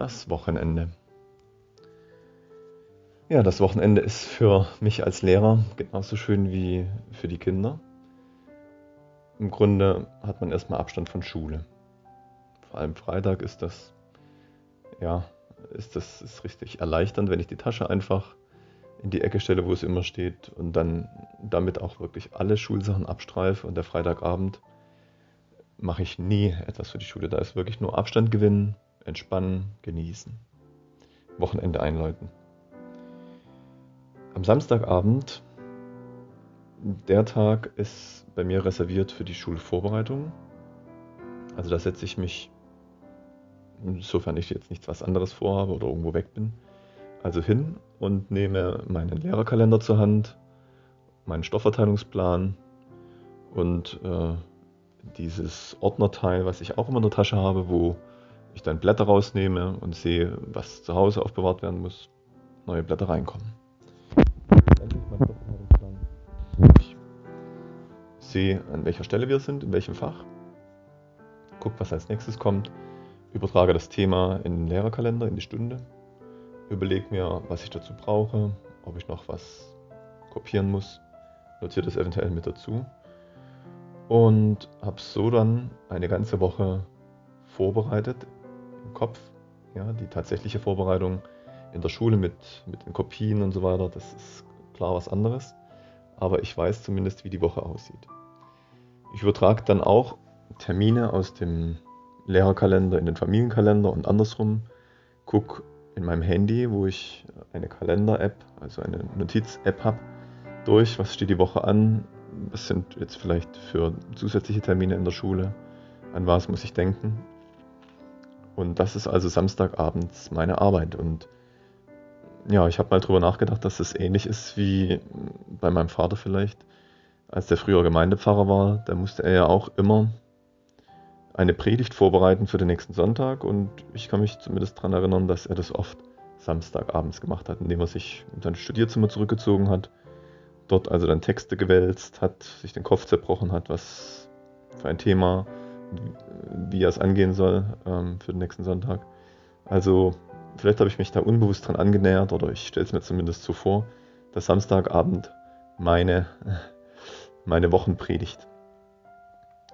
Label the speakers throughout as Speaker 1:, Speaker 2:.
Speaker 1: Das Wochenende. Ja, das Wochenende ist für mich als Lehrer genauso schön wie für die Kinder. Im Grunde hat man erstmal Abstand von Schule. Vor allem Freitag ist das, ja, ist das ist richtig erleichternd, wenn ich die Tasche einfach in die Ecke stelle, wo es immer steht und dann damit auch wirklich alle Schulsachen abstreife und der Freitagabend mache ich nie etwas für die Schule. Da ist wirklich nur Abstand gewinnen, entspannen, genießen. Wochenende einläuten. Am Samstagabend, der Tag ist bei mir reserviert für die Schulvorbereitung. Also da setze ich mich, sofern ich jetzt nichts was anderes vorhabe oder irgendwo weg bin, also hin und nehme meinen Lehrerkalender zur Hand, meinen Stoffverteilungsplan und äh, dieses Ordnerteil, was ich auch immer in der Tasche habe, wo ich dann Blätter rausnehme und sehe, was zu Hause aufbewahrt werden muss, neue Blätter reinkommen. Ich sehe, an welcher Stelle wir sind, in welchem Fach, gucke, was als nächstes kommt, übertrage das Thema in den Lehrerkalender, in die Stunde, überlege mir, was ich dazu brauche, ob ich noch was kopieren muss, notiere das eventuell mit dazu. Und habe so dann eine ganze Woche vorbereitet im Kopf. Ja, die tatsächliche Vorbereitung in der Schule mit, mit den Kopien und so weiter, das ist klar was anderes. Aber ich weiß zumindest, wie die Woche aussieht. Ich übertrage dann auch Termine aus dem Lehrerkalender in den Familienkalender und andersrum. Gucke in meinem Handy, wo ich eine Kalender-App, also eine Notiz-App habe, durch, was steht die Woche an, was sind jetzt vielleicht für zusätzliche Termine in der Schule, an was muss ich denken und das ist also Samstagabends meine Arbeit. Und ja, ich habe mal drüber nachgedacht, dass es ähnlich ist wie bei meinem Vater vielleicht. Als der früher Gemeindepfarrer war, da musste er ja auch immer eine Predigt vorbereiten für den nächsten Sonntag. Und ich kann mich zumindest daran erinnern, dass er das oft Samstagabends gemacht hat, indem er sich in sein Studierzimmer zurückgezogen hat, dort also dann Texte gewälzt hat, sich den Kopf zerbrochen hat, was für ein Thema wie er es angehen soll ähm, für den nächsten Sonntag. Also vielleicht habe ich mich da unbewusst dran angenähert oder ich stelle es mir zumindest so vor, dass Samstagabend meine, meine Wochenpredigt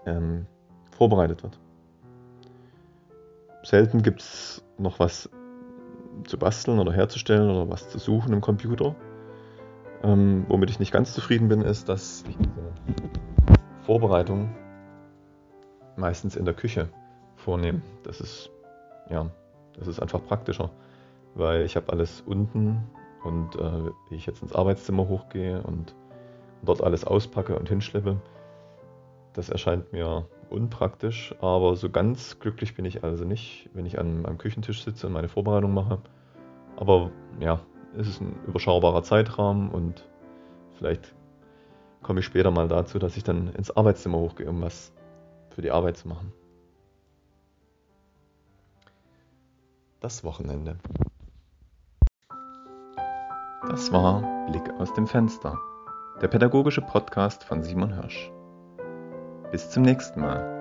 Speaker 1: ähm, vorbereitet wird. Selten gibt es noch was zu basteln oder herzustellen oder was zu suchen im Computer. Ähm, womit ich nicht ganz zufrieden bin, ist, dass ich diese Vorbereitung meistens in der Küche vornehmen. Das ist, ja, das ist einfach praktischer, weil ich habe alles unten und äh, ich jetzt ins Arbeitszimmer hochgehe und dort alles auspacke und hinschleppe, das erscheint mir unpraktisch, aber so ganz glücklich bin ich also nicht, wenn ich an meinem Küchentisch sitze und meine Vorbereitung mache. Aber ja, es ist ein überschaubarer Zeitrahmen und vielleicht komme ich später mal dazu, dass ich dann ins Arbeitszimmer hochgehe, um was für die Arbeit zu machen. Das Wochenende. Das war Blick aus dem Fenster, der pädagogische Podcast von Simon Hirsch. Bis zum nächsten Mal.